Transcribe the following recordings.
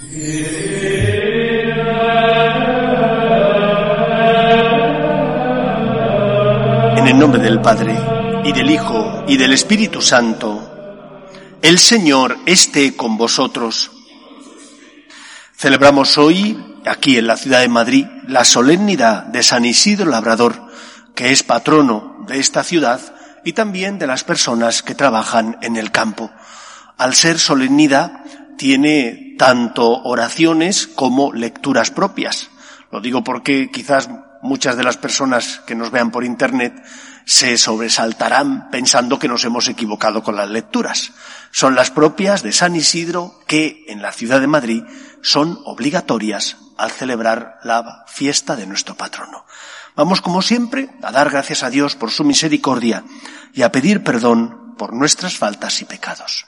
En el nombre del Padre, y del Hijo, y del Espíritu Santo, el Señor esté con vosotros. Celebramos hoy, aquí en la ciudad de Madrid, la solemnidad de San Isidro Labrador, que es patrono de esta ciudad y también de las personas que trabajan en el campo. Al ser solemnidad, tiene tanto oraciones como lecturas propias. Lo digo porque quizás muchas de las personas que nos vean por Internet se sobresaltarán pensando que nos hemos equivocado con las lecturas. Son las propias de San Isidro que en la ciudad de Madrid son obligatorias al celebrar la fiesta de nuestro patrono. Vamos, como siempre, a dar gracias a Dios por su misericordia y a pedir perdón por nuestras faltas y pecados.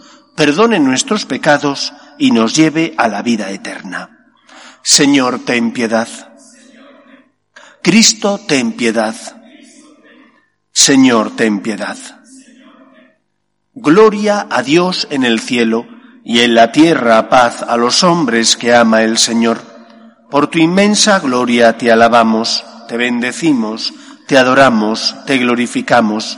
perdone nuestros pecados y nos lleve a la vida eterna. Señor, ten piedad. Cristo, ten piedad. Señor, ten piedad. Gloria a Dios en el cielo y en la tierra paz a los hombres que ama el Señor. Por tu inmensa gloria te alabamos, te bendecimos, te adoramos, te glorificamos.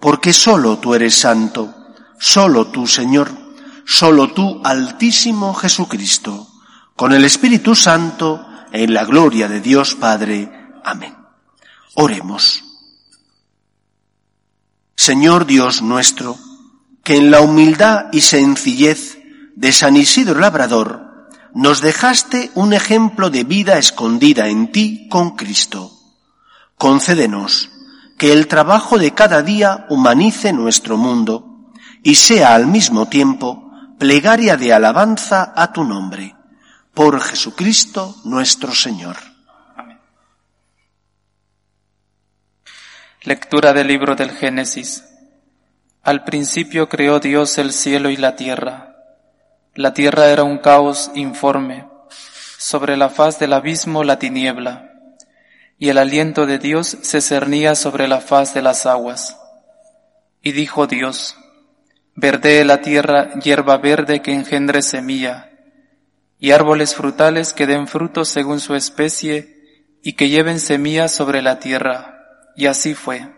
porque solo tú eres santo, solo tú, Señor, solo tú, Altísimo Jesucristo con el Espíritu Santo, en la gloria de Dios Padre. Amén. Oremos. Señor Dios nuestro, que en la humildad y sencillez de San Isidro Labrador nos dejaste un ejemplo de vida escondida en ti con Cristo. Concédenos que el trabajo de cada día humanice nuestro mundo y sea al mismo tiempo plegaria de alabanza a tu nombre por Jesucristo nuestro Señor. Amén. Lectura del libro del Génesis. Al principio creó Dios el cielo y la tierra. La tierra era un caos informe, sobre la faz del abismo la tiniebla, y el aliento de Dios se cernía sobre la faz de las aguas. Y dijo Dios, Verde la tierra hierba verde que engendre semilla, y árboles frutales que den frutos según su especie y que lleven semillas sobre la tierra. Y así fue.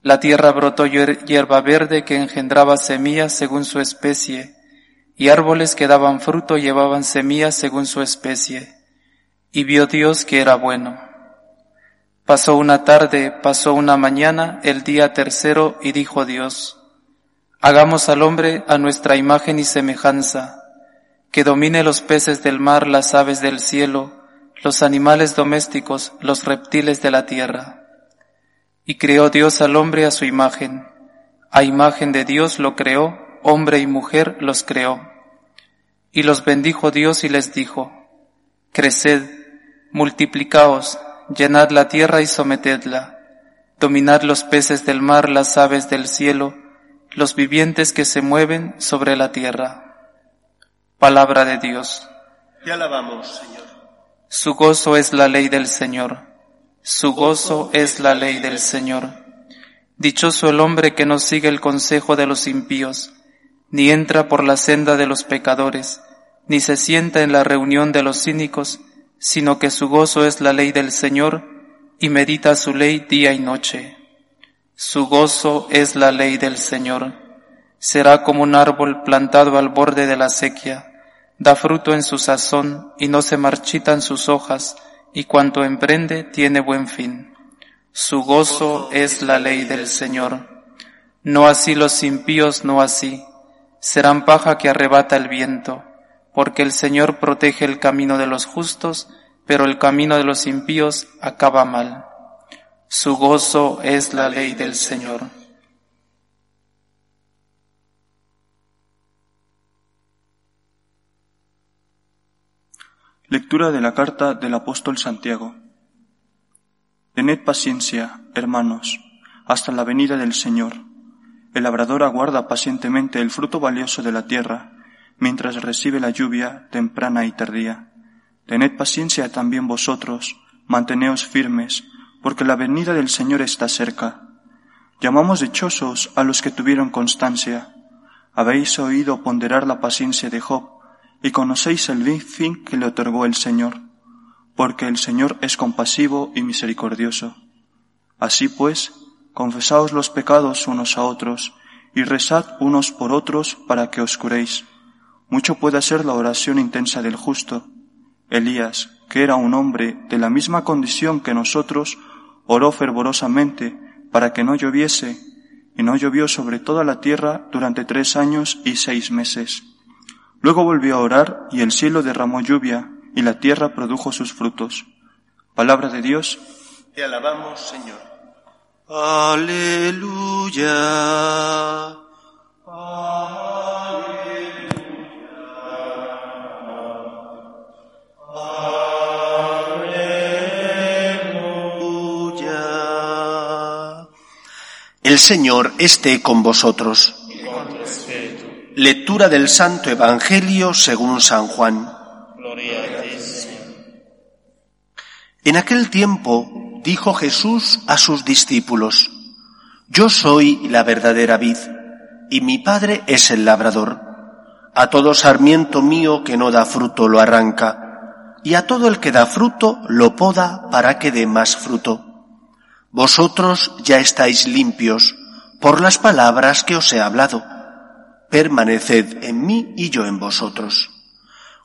La tierra brotó hierba verde que engendraba semillas según su especie, y árboles que daban fruto llevaban semillas según su especie. Y vio Dios que era bueno. Pasó una tarde, pasó una mañana, el día tercero, y dijo Dios, Hagamos al hombre a nuestra imagen y semejanza que domine los peces del mar, las aves del cielo, los animales domésticos, los reptiles de la tierra. Y creó Dios al hombre a su imagen. A imagen de Dios lo creó, hombre y mujer los creó. Y los bendijo Dios y les dijo, Creced, multiplicaos, llenad la tierra y sometedla, dominad los peces del mar, las aves del cielo, los vivientes que se mueven sobre la tierra. Palabra de Dios. Te alabamos, Señor. Su gozo es la ley del Señor. Su gozo es la ley del Señor. Dichoso el hombre que no sigue el consejo de los impíos, ni entra por la senda de los pecadores, ni se sienta en la reunión de los cínicos, sino que su gozo es la ley del Señor, y medita su ley día y noche. Su gozo es la ley del Señor. Será como un árbol plantado al borde de la sequía da fruto en su sazón y no se marchitan sus hojas, y cuanto emprende tiene buen fin. Su gozo es la ley del Señor. No así los impíos, no así. Serán paja que arrebata el viento, porque el Señor protege el camino de los justos, pero el camino de los impíos acaba mal. Su gozo es la ley del Señor. Lectura de la carta del apóstol Santiago. Tened paciencia, hermanos, hasta la venida del Señor. El labrador aguarda pacientemente el fruto valioso de la tierra, mientras recibe la lluvia temprana y tardía. Tened paciencia también vosotros, manteneos firmes, porque la venida del Señor está cerca. Llamamos dichosos a los que tuvieron constancia. Habéis oído ponderar la paciencia de Job, y conocéis el fin que le otorgó el Señor, porque el Señor es compasivo y misericordioso. Así pues, confesaos los pecados unos a otros, y rezad unos por otros para que os curéis. Mucho puede ser la oración intensa del justo. Elías, que era un hombre de la misma condición que nosotros, oró fervorosamente para que no lloviese, y no llovió sobre toda la tierra durante tres años y seis meses. Luego volvió a orar y el cielo derramó lluvia y la tierra produjo sus frutos. Palabra de Dios. Te alabamos, Señor. Aleluya. Aleluya. El Señor esté con vosotros. Lectura del Santo Evangelio según San Juan. En aquel tiempo dijo Jesús a sus discípulos, Yo soy la verdadera vid, y mi Padre es el labrador. A todo sarmiento mío que no da fruto lo arranca, y a todo el que da fruto lo poda para que dé más fruto. Vosotros ya estáis limpios por las palabras que os he hablado permaneced en mí y yo en vosotros.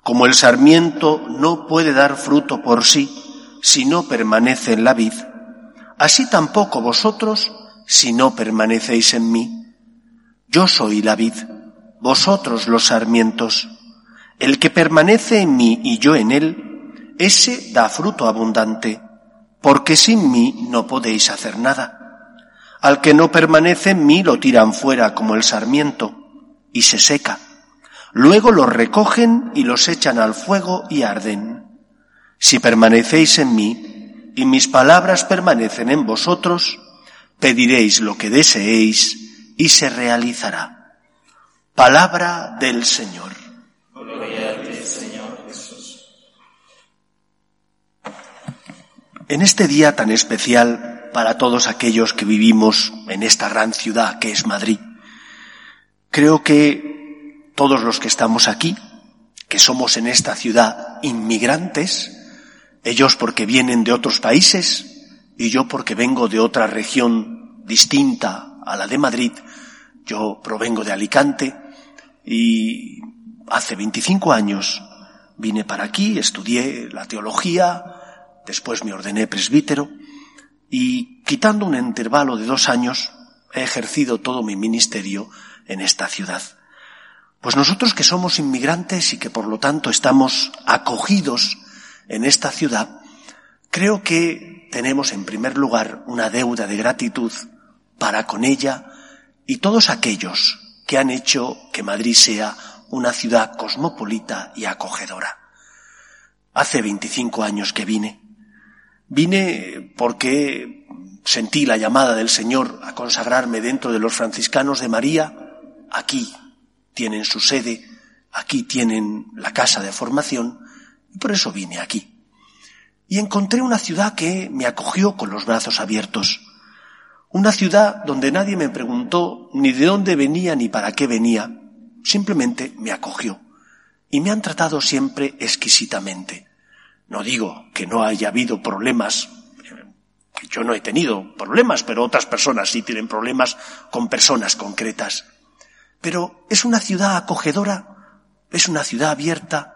Como el sarmiento no puede dar fruto por sí si no permanece en la vid, así tampoco vosotros si no permanecéis en mí. Yo soy la vid, vosotros los sarmientos. El que permanece en mí y yo en él, ese da fruto abundante, porque sin mí no podéis hacer nada. Al que no permanece en mí lo tiran fuera como el sarmiento y se seca. Luego los recogen y los echan al fuego y arden. Si permanecéis en mí y mis palabras permanecen en vosotros, pediréis lo que deseéis y se realizará. Palabra del Señor. En este día tan especial para todos aquellos que vivimos en esta gran ciudad que es Madrid, Creo que todos los que estamos aquí, que somos en esta ciudad inmigrantes, ellos porque vienen de otros países y yo porque vengo de otra región distinta a la de Madrid, yo provengo de Alicante y hace 25 años vine para aquí, estudié la teología, después me ordené presbítero y quitando un intervalo de dos años he ejercido todo mi ministerio en esta ciudad. Pues nosotros que somos inmigrantes y que por lo tanto estamos acogidos en esta ciudad, creo que tenemos en primer lugar una deuda de gratitud para con ella y todos aquellos que han hecho que Madrid sea una ciudad cosmopolita y acogedora. Hace 25 años que vine. Vine porque sentí la llamada del Señor a consagrarme dentro de los franciscanos de María aquí tienen su sede, aquí tienen la casa de formación, y por eso vine aquí. Y encontré una ciudad que me acogió con los brazos abiertos. Una ciudad donde nadie me preguntó ni de dónde venía ni para qué venía. Simplemente me acogió. Y me han tratado siempre exquisitamente. No digo que no haya habido problemas, que yo no he tenido problemas, pero otras personas sí tienen problemas con personas concretas. Pero es una ciudad acogedora es una ciudad abierta,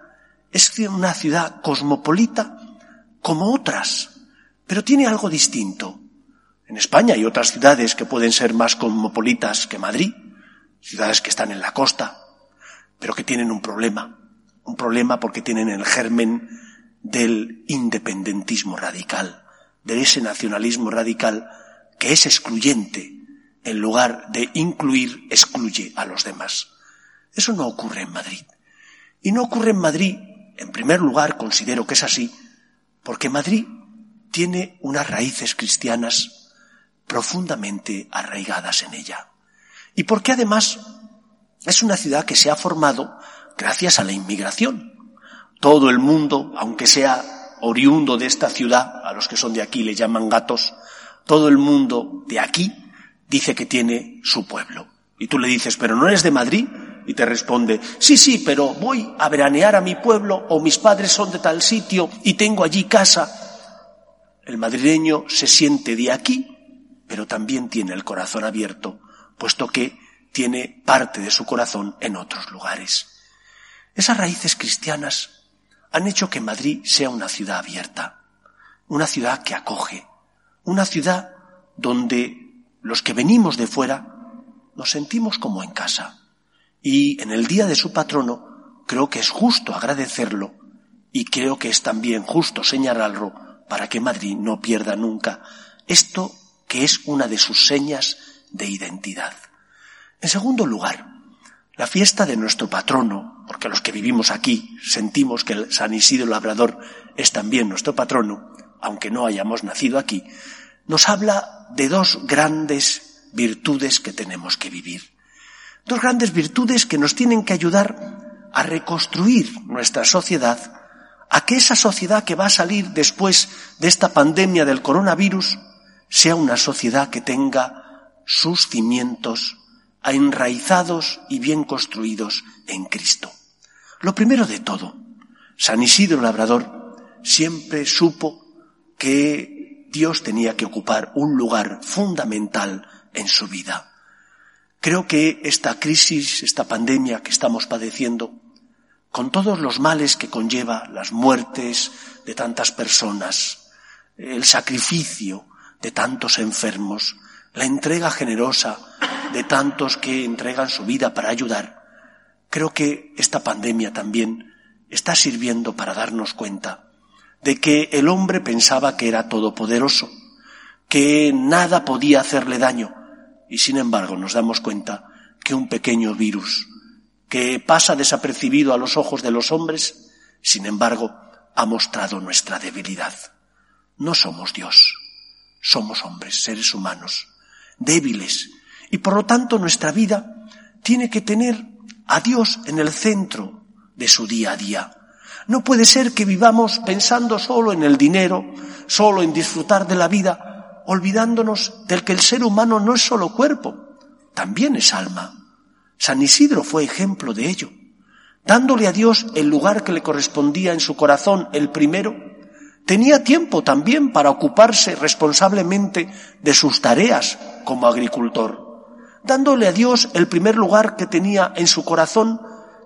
es una ciudad cosmopolita como otras, pero tiene algo distinto. En España hay otras ciudades que pueden ser más cosmopolitas que Madrid, ciudades que están en la costa, pero que tienen un problema, un problema porque tienen el germen del independentismo radical, de ese nacionalismo radical que es excluyente, en lugar de incluir, excluye a los demás. Eso no ocurre en Madrid. Y no ocurre en Madrid, en primer lugar, considero que es así, porque Madrid tiene unas raíces cristianas profundamente arraigadas en ella. Y porque además es una ciudad que se ha formado gracias a la inmigración. Todo el mundo, aunque sea oriundo de esta ciudad, a los que son de aquí le llaman gatos, todo el mundo de aquí dice que tiene su pueblo. Y tú le dices, pero no eres de Madrid, y te responde, sí, sí, pero voy a veranear a mi pueblo o mis padres son de tal sitio y tengo allí casa. El madrileño se siente de aquí, pero también tiene el corazón abierto, puesto que tiene parte de su corazón en otros lugares. Esas raíces cristianas han hecho que Madrid sea una ciudad abierta, una ciudad que acoge, una ciudad donde los que venimos de fuera nos sentimos como en casa. Y en el día de su patrono creo que es justo agradecerlo y creo que es también justo señalarlo para que Madrid no pierda nunca esto que es una de sus señas de identidad. En segundo lugar, la fiesta de nuestro patrono, porque los que vivimos aquí sentimos que el San Isidro Labrador es también nuestro patrono, aunque no hayamos nacido aquí, nos habla de dos grandes virtudes que tenemos que vivir. Dos grandes virtudes que nos tienen que ayudar a reconstruir nuestra sociedad, a que esa sociedad que va a salir después de esta pandemia del coronavirus sea una sociedad que tenga sus cimientos enraizados y bien construidos en Cristo. Lo primero de todo, San Isidro Labrador siempre supo que Dios tenía que ocupar un lugar fundamental en su vida. Creo que esta crisis, esta pandemia que estamos padeciendo, con todos los males que conlleva, las muertes de tantas personas, el sacrificio de tantos enfermos, la entrega generosa de tantos que entregan su vida para ayudar, creo que esta pandemia también está sirviendo para darnos cuenta de que el hombre pensaba que era todopoderoso, que nada podía hacerle daño, y sin embargo nos damos cuenta que un pequeño virus que pasa desapercibido a los ojos de los hombres, sin embargo, ha mostrado nuestra debilidad. No somos Dios, somos hombres, seres humanos, débiles, y por lo tanto nuestra vida tiene que tener a Dios en el centro de su día a día. No puede ser que vivamos pensando solo en el dinero, solo en disfrutar de la vida, olvidándonos del que el ser humano no es solo cuerpo, también es alma. San Isidro fue ejemplo de ello. Dándole a Dios el lugar que le correspondía en su corazón, el primero, tenía tiempo también para ocuparse responsablemente de sus tareas como agricultor. Dándole a Dios el primer lugar que tenía en su corazón,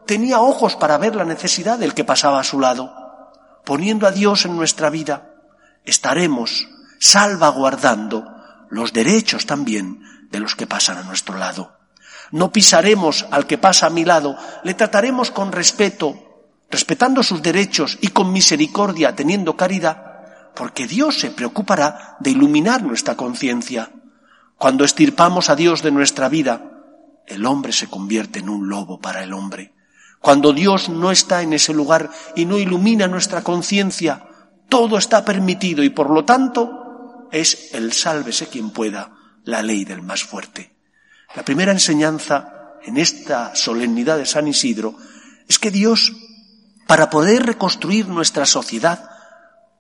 tenía ojos para ver la necesidad del que pasaba a su lado. Poniendo a Dios en nuestra vida, estaremos salvaguardando los derechos también de los que pasan a nuestro lado. No pisaremos al que pasa a mi lado, le trataremos con respeto, respetando sus derechos y con misericordia, teniendo caridad, porque Dios se preocupará de iluminar nuestra conciencia. Cuando estirpamos a Dios de nuestra vida, el hombre se convierte en un lobo para el hombre. Cuando Dios no está en ese lugar y no ilumina nuestra conciencia, todo está permitido y por lo tanto es el sálvese quien pueda, la ley del más fuerte. La primera enseñanza en esta solemnidad de San Isidro es que Dios, para poder reconstruir nuestra sociedad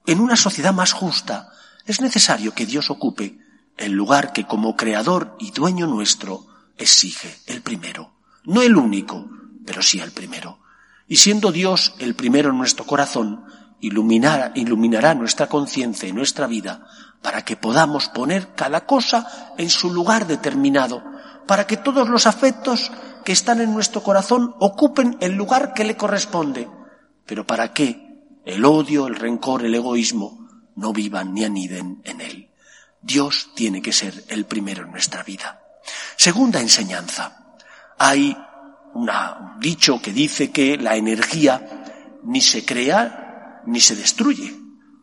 en una sociedad más justa, es necesario que Dios ocupe el lugar que como creador y dueño nuestro exige, el primero. No el único, pero sí el primero. Y siendo Dios el primero en nuestro corazón, iluminará, nuestra conciencia y nuestra vida para que podamos poner cada cosa en su lugar determinado, para que todos los afectos que están en nuestro corazón ocupen el lugar que le corresponde. Pero para qué el odio, el rencor, el egoísmo no vivan ni aniden en él. Dios tiene que ser el primero en nuestra vida. Segunda enseñanza. Hay un dicho que dice que la energía ni se crea ni se destruye,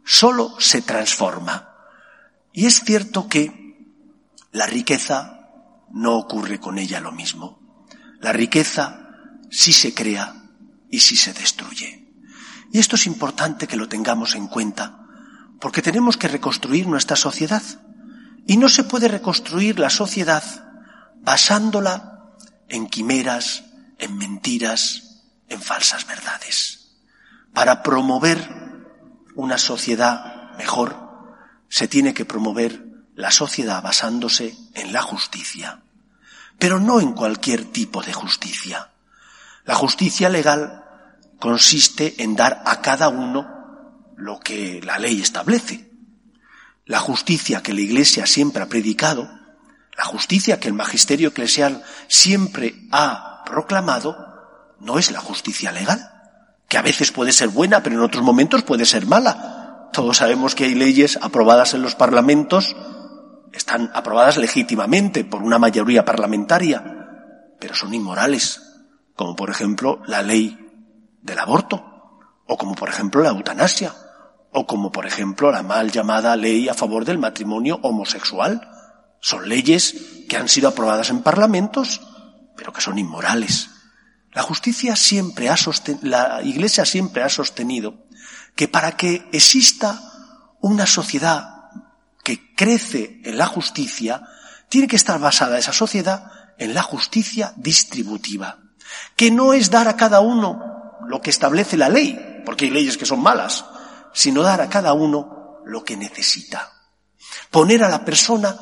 solo se transforma. Y es cierto que la riqueza no ocurre con ella lo mismo. La riqueza sí se crea y sí se destruye. Y esto es importante que lo tengamos en cuenta, porque tenemos que reconstruir nuestra sociedad. Y no se puede reconstruir la sociedad basándola en quimeras, en mentiras, en falsas verdades. Para promover una sociedad mejor, se tiene que promover la sociedad basándose en la justicia, pero no en cualquier tipo de justicia. La justicia legal consiste en dar a cada uno lo que la ley establece. La justicia que la Iglesia siempre ha predicado, la justicia que el magisterio eclesial siempre ha proclamado, no es la justicia legal, que a veces puede ser buena, pero en otros momentos puede ser mala. Todos sabemos que hay leyes aprobadas en los parlamentos están aprobadas legítimamente por una mayoría parlamentaria, pero son inmorales, como por ejemplo la ley del aborto, o como por ejemplo la eutanasia, o como por ejemplo la mal llamada ley a favor del matrimonio homosexual. Son leyes que han sido aprobadas en parlamentos, pero que son inmorales. La justicia siempre ha la Iglesia siempre ha sostenido que para que exista una sociedad que crece en la justicia, tiene que estar basada esa sociedad en la justicia distributiva, que no es dar a cada uno lo que establece la ley, porque hay leyes que son malas, sino dar a cada uno lo que necesita. Poner a la persona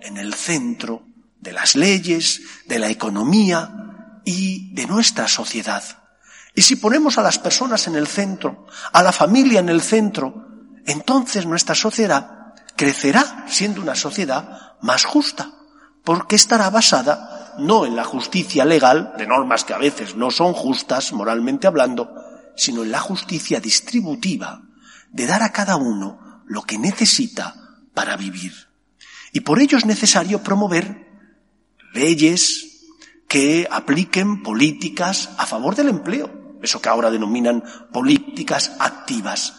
en el centro de las leyes, de la economía y de nuestra sociedad. Y si ponemos a las personas en el centro, a la familia en el centro, entonces nuestra sociedad crecerá siendo una sociedad más justa, porque estará basada no en la justicia legal, de normas que a veces no son justas, moralmente hablando, sino en la justicia distributiva, de dar a cada uno lo que necesita para vivir. Y por ello es necesario promover leyes que apliquen políticas a favor del empleo, eso que ahora denominan políticas activas,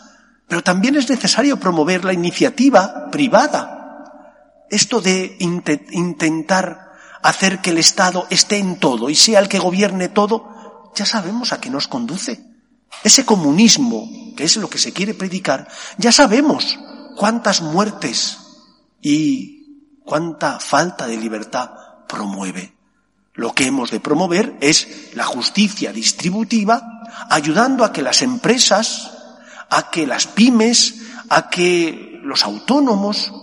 pero también es necesario promover la iniciativa privada. Esto de intentar hacer que el Estado esté en todo y sea el que gobierne todo, ya sabemos a qué nos conduce. Ese comunismo, que es lo que se quiere predicar, ya sabemos cuántas muertes y cuánta falta de libertad promueve. Lo que hemos de promover es la justicia distributiva, ayudando a que las empresas a que las pymes, a que los autónomos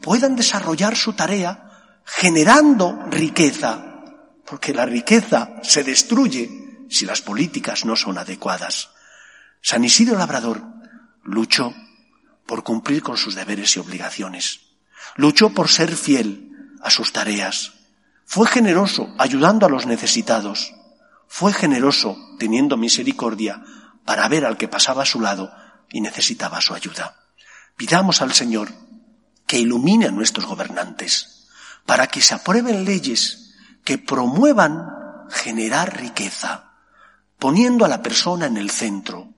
puedan desarrollar su tarea generando riqueza, porque la riqueza se destruye si las políticas no son adecuadas. San Isidro Labrador luchó por cumplir con sus deberes y obligaciones, luchó por ser fiel a sus tareas, fue generoso ayudando a los necesitados, fue generoso teniendo misericordia para ver al que pasaba a su lado y necesitaba su ayuda. Pidamos al Señor que ilumine a nuestros gobernantes para que se aprueben leyes que promuevan generar riqueza, poniendo a la persona en el centro,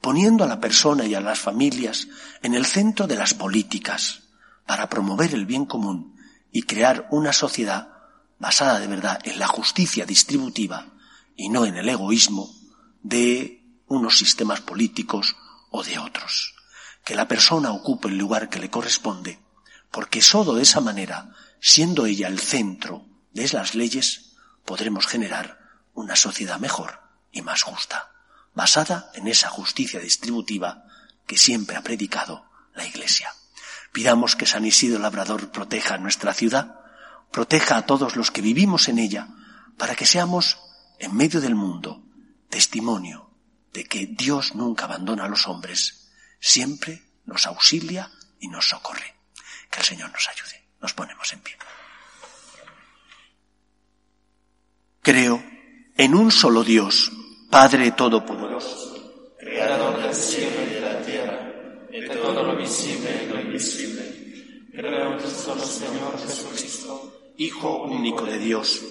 poniendo a la persona y a las familias en el centro de las políticas para promover el bien común y crear una sociedad basada de verdad en la justicia distributiva y no en el egoísmo de unos sistemas políticos o de otros. Que la persona ocupe el lugar que le corresponde, porque sólo de esa manera, siendo ella el centro de las leyes, podremos generar una sociedad mejor y más justa, basada en esa justicia distributiva que siempre ha predicado la Iglesia. Pidamos que San Isidro Labrador proteja nuestra ciudad, proteja a todos los que vivimos en ella, para que seamos, en medio del mundo, testimonio de que Dios nunca abandona a los hombres, siempre nos auxilia y nos socorre. Que el Señor nos ayude. Nos ponemos en pie. Creo en un solo Dios, Padre Todopoderoso, Creador del cielo y de la tierra, de todo lo visible y lo invisible. Creo en solo Señor Jesucristo, Hijo único de Dios,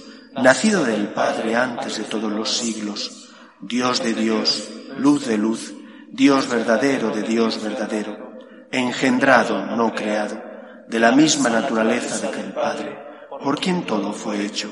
nacido del Padre antes de todos los siglos, Dios de Dios, luz de luz, Dios verdadero de Dios verdadero, engendrado, no creado, de la misma naturaleza de que el Padre, por quien todo fue hecho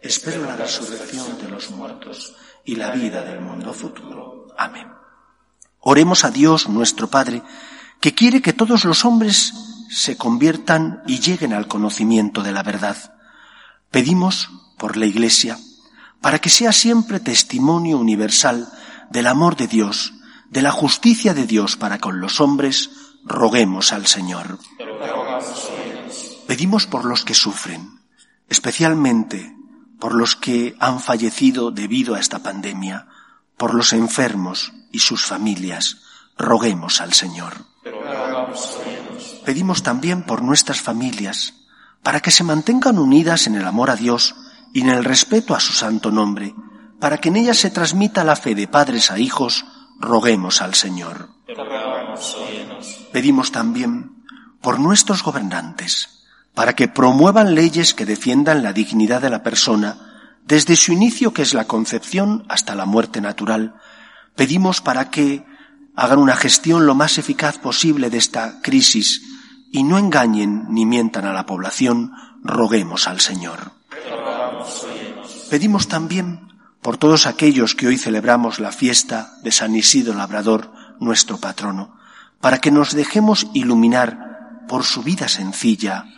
Espero la resurrección de los muertos y la vida del mundo futuro. Amén. Oremos a Dios nuestro Padre, que quiere que todos los hombres se conviertan y lleguen al conocimiento de la verdad. Pedimos por la Iglesia, para que sea siempre testimonio universal del amor de Dios, de la justicia de Dios para con los hombres, roguemos al Señor. Pedimos por los que sufren, especialmente por los que han fallecido debido a esta pandemia, por los enfermos y sus familias, roguemos al Señor. Pedimos también por nuestras familias, para que se mantengan unidas en el amor a Dios y en el respeto a su santo nombre, para que en ellas se transmita la fe de padres a hijos, roguemos al Señor. Pedimos también por nuestros gobernantes, para que promuevan leyes que defiendan la dignidad de la persona desde su inicio, que es la concepción, hasta la muerte natural. Pedimos para que hagan una gestión lo más eficaz posible de esta crisis y no engañen ni mientan a la población, roguemos al Señor. Pedimos también por todos aquellos que hoy celebramos la fiesta de San Isidro Labrador, nuestro patrono, para que nos dejemos iluminar por su vida sencilla,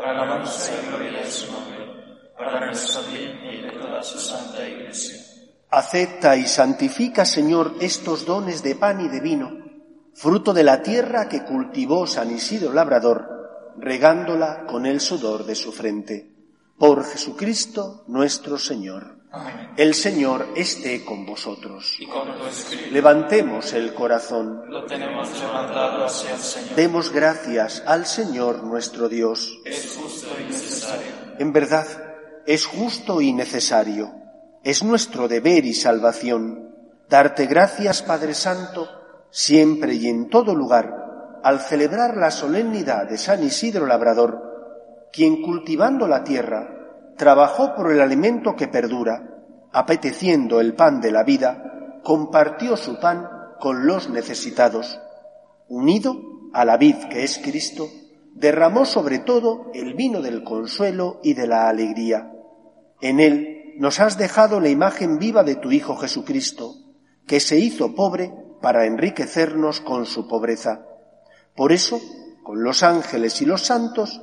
para y de su nombre, para nuestro y de toda su santa Iglesia. Acepta y santifica, Señor, estos dones de pan y de vino, fruto de la tierra que cultivó San Isidro Labrador, regándola con el sudor de su frente. Por Jesucristo nuestro Señor. El Señor esté con vosotros. Y con tu espíritu Levantemos el corazón. lo tenemos levantado hacia el Señor. Demos gracias al Señor nuestro Dios. Es justo y necesario. En verdad, es justo y necesario. Es nuestro deber y salvación darte gracias, Padre Santo, siempre y en todo lugar, al celebrar la solemnidad de San Isidro Labrador, quien cultivando la tierra, trabajó por el alimento que perdura, apeteciendo el pan de la vida, compartió su pan con los necesitados. Unido a la vid que es Cristo, derramó sobre todo el vino del consuelo y de la alegría. En él nos has dejado la imagen viva de tu Hijo Jesucristo, que se hizo pobre para enriquecernos con su pobreza. Por eso, con los ángeles y los santos,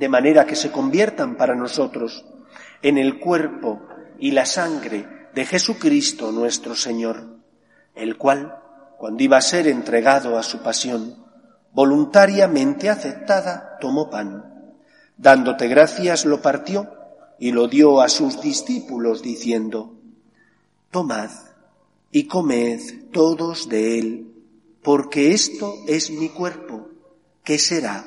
de manera que se conviertan para nosotros en el cuerpo y la sangre de Jesucristo nuestro Señor, el cual, cuando iba a ser entregado a su pasión, voluntariamente aceptada, tomó pan. Dándote gracias, lo partió y lo dio a sus discípulos, diciendo, Tomad y comed todos de él, porque esto es mi cuerpo, que será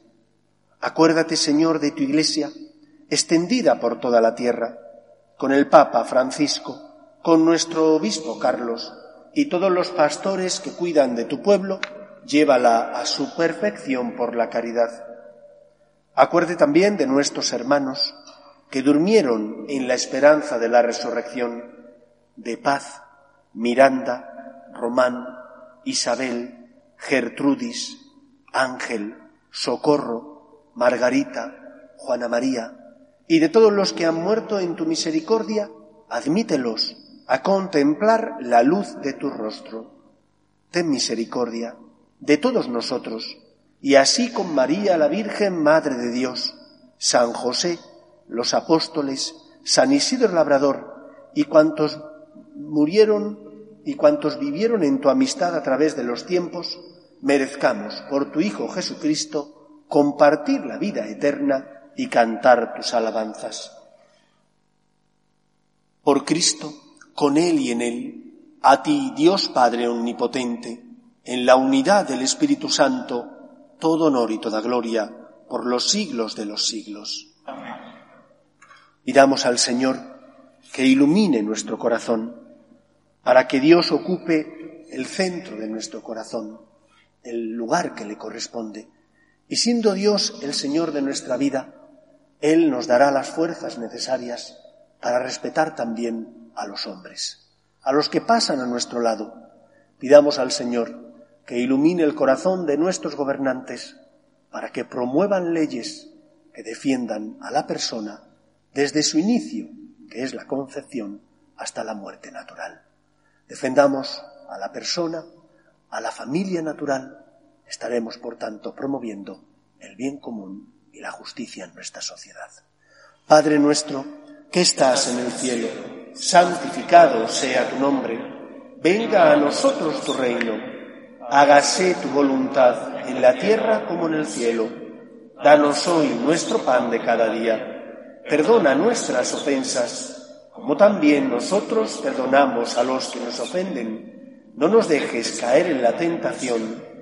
Acuérdate, Señor, de tu Iglesia, extendida por toda la tierra, con el Papa Francisco, con nuestro Obispo Carlos y todos los pastores que cuidan de tu pueblo, llévala a su perfección por la caridad. Acuerde también de nuestros hermanos que durmieron en la esperanza de la resurrección de Paz, Miranda, Román, Isabel, Gertrudis, Ángel, Socorro, Margarita, Juana María, y de todos los que han muerto en tu misericordia, admítelos a contemplar la luz de tu rostro. Ten misericordia de todos nosotros, y así con María la Virgen, Madre de Dios, San José, los apóstoles, San Isidro Labrador, y cuantos murieron y cuantos vivieron en tu amistad a través de los tiempos, merezcamos por tu Hijo Jesucristo compartir la vida eterna y cantar tus alabanzas. Por Cristo, con Él y en Él, a ti, Dios Padre Omnipotente, en la unidad del Espíritu Santo, todo honor y toda gloria por los siglos de los siglos. Pidamos al Señor que ilumine nuestro corazón para que Dios ocupe el centro de nuestro corazón, el lugar que le corresponde. Y siendo Dios el Señor de nuestra vida, Él nos dará las fuerzas necesarias para respetar también a los hombres, a los que pasan a nuestro lado. Pidamos al Señor que ilumine el corazón de nuestros gobernantes para que promuevan leyes que defiendan a la persona desde su inicio, que es la concepción, hasta la muerte natural. Defendamos a la persona, a la familia natural, estaremos, por tanto, promoviendo el bien común y la justicia en nuestra sociedad. Padre nuestro, que estás en el cielo, santificado sea tu nombre, venga a nosotros tu reino, hágase tu voluntad en la tierra como en el cielo. Danos hoy nuestro pan de cada día. Perdona nuestras ofensas, como también nosotros perdonamos a los que nos ofenden. No nos dejes caer en la tentación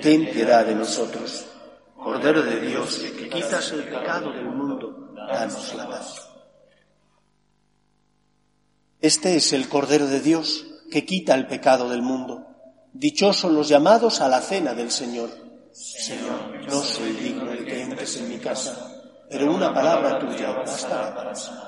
ten piedad de nosotros. Cordero de Dios, que quitas el pecado del mundo, danos la paz. Este es el Cordero de Dios que quita el pecado del mundo. Dichosos los llamados a la cena del Señor. Señor, no soy digno de que entres en mi casa, pero una palabra tuya bastará para sanar.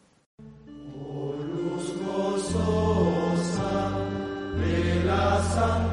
gozosa de la santa.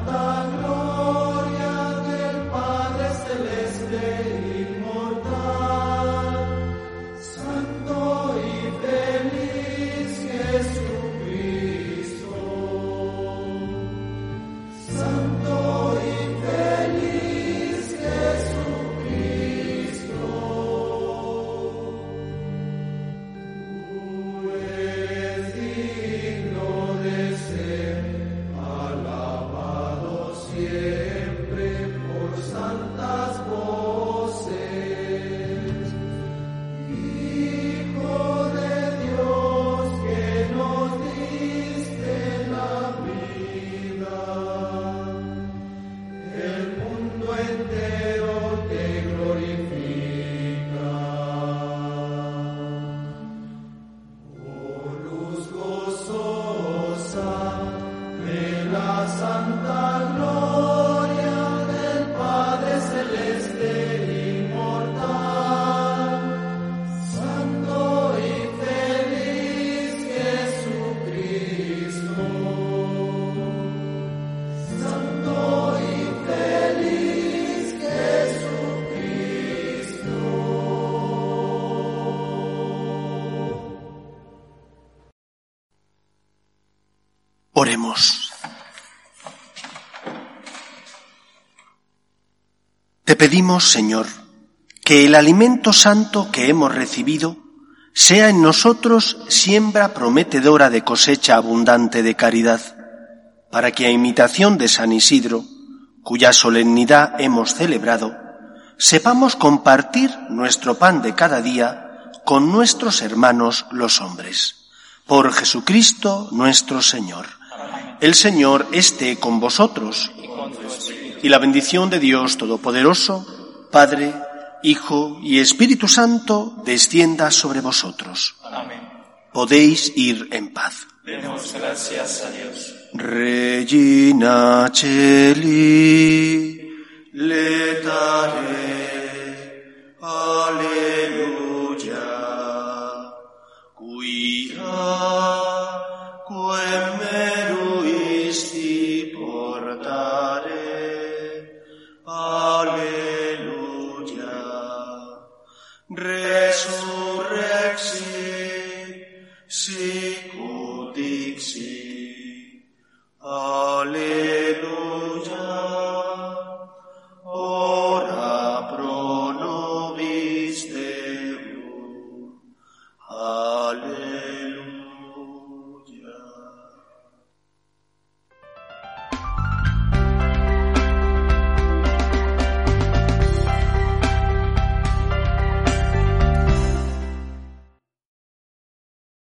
Oremos. Te pedimos, Señor, que el alimento santo que hemos recibido sea en nosotros siembra prometedora de cosecha abundante de caridad, para que a imitación de San Isidro, cuya solemnidad hemos celebrado, sepamos compartir nuestro pan de cada día con nuestros hermanos los hombres. Por Jesucristo nuestro Señor. El Señor esté con vosotros. Y la bendición de Dios Todopoderoso, Padre, Hijo y Espíritu Santo descienda sobre vosotros. Amén. Podéis ir en paz. Demos gracias a Dios. Regina Celi, letare, alleluia,